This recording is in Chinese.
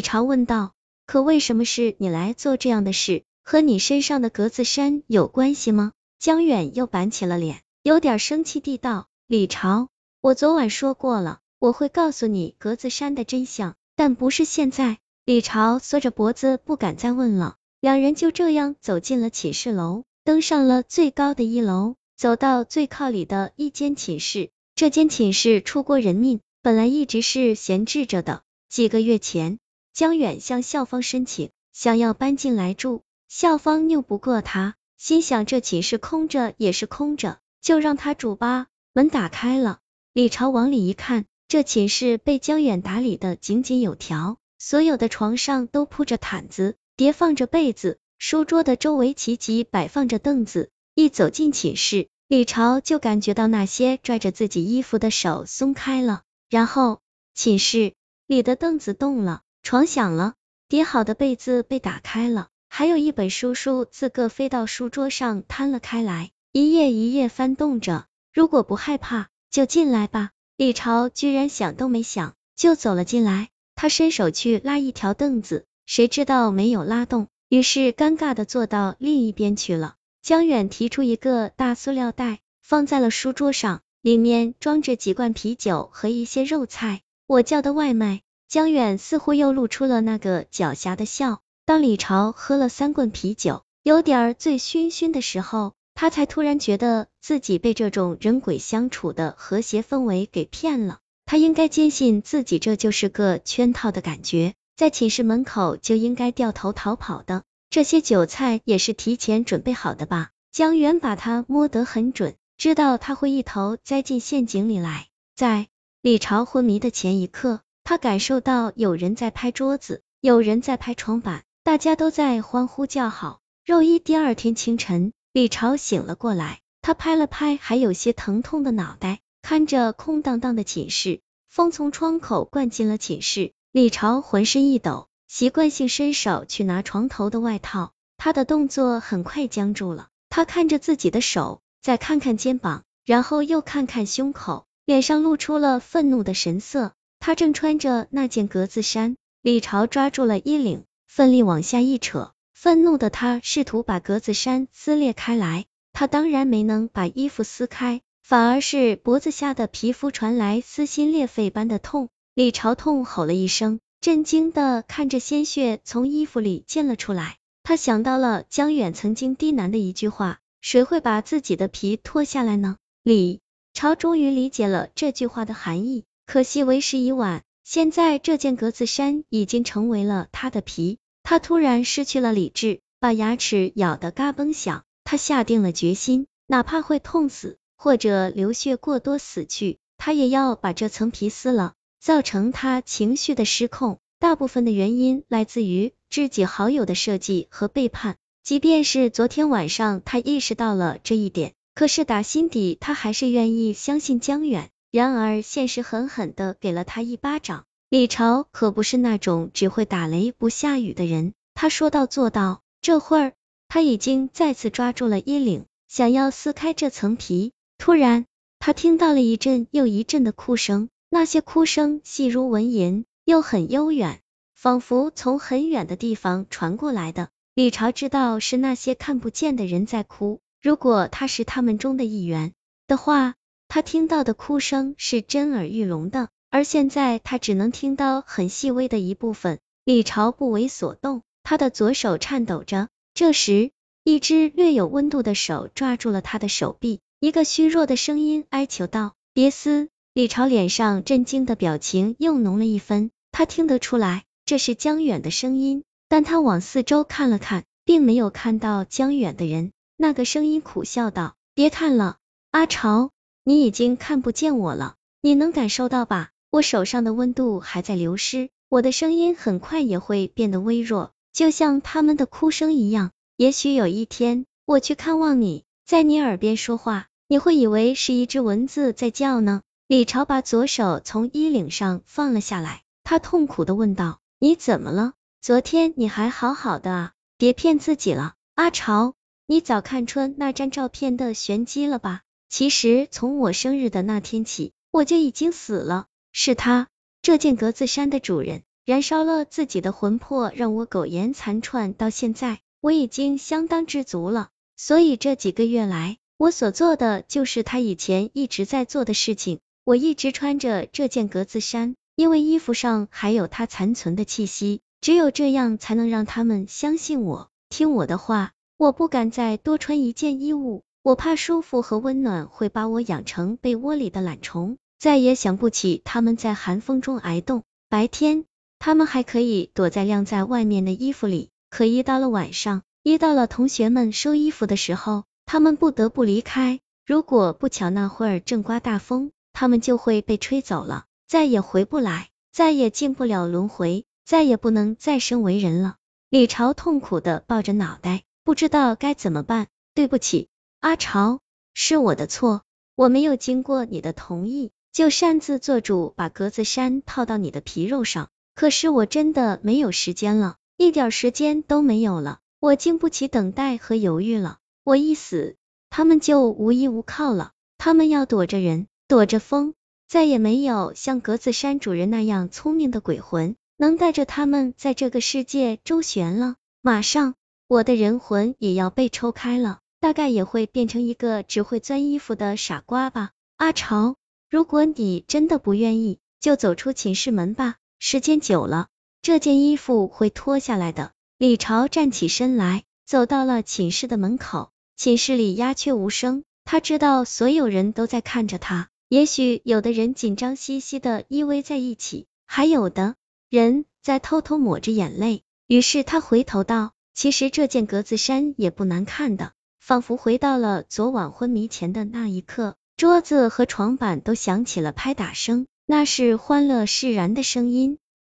李朝问道。可为什么是你来做这样的事？和你身上的格子衫有关系吗？江远又板起了脸，有点生气地道：“李朝，我昨晚说过了，我会告诉你格子衫的真相，但不是现在。”李朝缩着脖子，不敢再问了。两人就这样走进了寝室楼，登上了最高的一楼，走到最靠里的一间寝室。这间寝室出过人命，本来一直是闲置着的。几个月前。江远向校方申请，想要搬进来住，校方拗不过他，心想这寝室空着也是空着，就让他住吧。门打开了，李朝往里一看，这寝室被江远打理的井井有条，所有的床上都铺着毯子，叠放着被子，书桌的周围齐齐摆放着凳子。一走进寝室，李朝就感觉到那些拽着自己衣服的手松开了，然后寝室里的凳子动了。床响了，叠好的被子被打开了，还有一本书书自个飞到书桌上摊了开来，一页一页翻动着。如果不害怕，就进来吧。李朝居然想都没想就走了进来，他伸手去拉一条凳子，谁知道没有拉动，于是尴尬的坐到另一边去了。江远提出一个大塑料袋，放在了书桌上，里面装着几罐啤酒和一些肉菜。我叫的外卖。江远似乎又露出了那个狡黠的笑。当李朝喝了三罐啤酒，有点醉醺醺的时候，他才突然觉得自己被这种人鬼相处的和谐氛围给骗了。他应该坚信自己这就是个圈套的感觉，在寝室门口就应该掉头逃跑的。这些酒菜也是提前准备好的吧？江远把他摸得很准，知道他会一头栽进陷阱里来。在李朝昏迷的前一刻。他感受到有人在拍桌子，有人在拍床板，大家都在欢呼叫好。肉一第二天清晨，李朝醒了过来，他拍了拍还有些疼痛的脑袋，看着空荡荡的寝室，风从窗口灌进了寝室，李朝浑身一抖，习惯性伸手去拿床头的外套，他的动作很快僵住了。他看着自己的手，再看看肩膀，然后又看看胸口，脸上露出了愤怒的神色。他正穿着那件格子衫，李朝抓住了衣领，奋力往下一扯。愤怒的他试图把格子衫撕裂开来，他当然没能把衣服撕开，反而是脖子下的皮肤传来撕心裂肺般的痛。李朝痛吼了一声，震惊的看着鲜血从衣服里溅了出来。他想到了江远曾经低喃的一句话：谁会把自己的皮脱下来呢？李朝终于理解了这句话的含义。可惜为时已晚，现在这件格子衫已经成为了他的皮。他突然失去了理智，把牙齿咬得嘎嘣响。他下定了决心，哪怕会痛死，或者流血过多死去，他也要把这层皮撕了。造成他情绪的失控，大部分的原因来自于知己好友的设计和背叛。即便是昨天晚上他意识到了这一点，可是打心底他还是愿意相信江远。然而，现实狠狠的给了他一巴掌。李朝可不是那种只会打雷不下雨的人，他说到做到。这会儿，他已经再次抓住了衣领，想要撕开这层皮。突然，他听到了一阵又一阵的哭声，那些哭声细如蚊吟，又很悠远，仿佛从很远的地方传过来的。李朝知道是那些看不见的人在哭，如果他是他们中的一员的话。他听到的哭声是震耳欲聋的，而现在他只能听到很细微的一部分。李朝不为所动，他的左手颤抖着。这时，一只略有温度的手抓住了他的手臂，一个虚弱的声音哀求道：“别撕！”李朝脸上震惊的表情又浓了一分，他听得出来这是江远的声音，但他往四周看了看，并没有看到江远的人。那个声音苦笑道：“别看了，阿朝。”你已经看不见我了，你能感受到吧？我手上的温度还在流失，我的声音很快也会变得微弱，就像他们的哭声一样。也许有一天，我去看望你，在你耳边说话，你会以为是一只蚊子在叫呢。李朝把左手从衣领上放了下来，他痛苦的问道：“你怎么了？昨天你还好好的啊，别骗自己了。”阿朝，你早看穿那张照片的玄机了吧？其实从我生日的那天起，我就已经死了。是他，这件格子衫的主人。燃烧了自己的魂魄，让我苟延残喘到现在，我已经相当知足了。所以这几个月来，我所做的就是他以前一直在做的事情。我一直穿着这件格子衫，因为衣服上还有他残存的气息，只有这样才能让他们相信我，听我的话。我不敢再多穿一件衣物，我怕舒服和温暖会把我养成被窝里的懒虫，再也想不起他们在寒风中挨冻。白天。他们还可以躲在晾在外面的衣服里，可一到了晚上，一到了同学们收衣服的时候，他们不得不离开。如果不巧那会儿正刮大风，他们就会被吹走了，再也回不来，再也进不了轮回，再也不能再生为人了。李朝痛苦的抱着脑袋，不知道该怎么办。对不起，阿朝，是我的错，我没有经过你的同意，就擅自做主把格子衫套到你的皮肉上。可是我真的没有时间了，一点时间都没有了，我经不起等待和犹豫了。我一死，他们就无依无靠了，他们要躲着人，躲着风，再也没有像格子衫主人那样聪明的鬼魂能带着他们在这个世界周旋了。马上，我的人魂也要被抽开了，大概也会变成一个只会钻衣服的傻瓜吧。阿朝，如果你真的不愿意，就走出寝室门吧。时间久了，这件衣服会脱下来的。李朝站起身来，走到了寝室的门口。寝室里鸦雀无声，他知道所有人都在看着他。也许有的人紧张兮兮的依偎在一起，还有的人在偷偷抹着眼泪。于是他回头道：“其实这件格子衫也不难看的。”仿佛回到了昨晚昏迷前的那一刻，桌子和床板都响起了拍打声。那是欢乐释然的声音。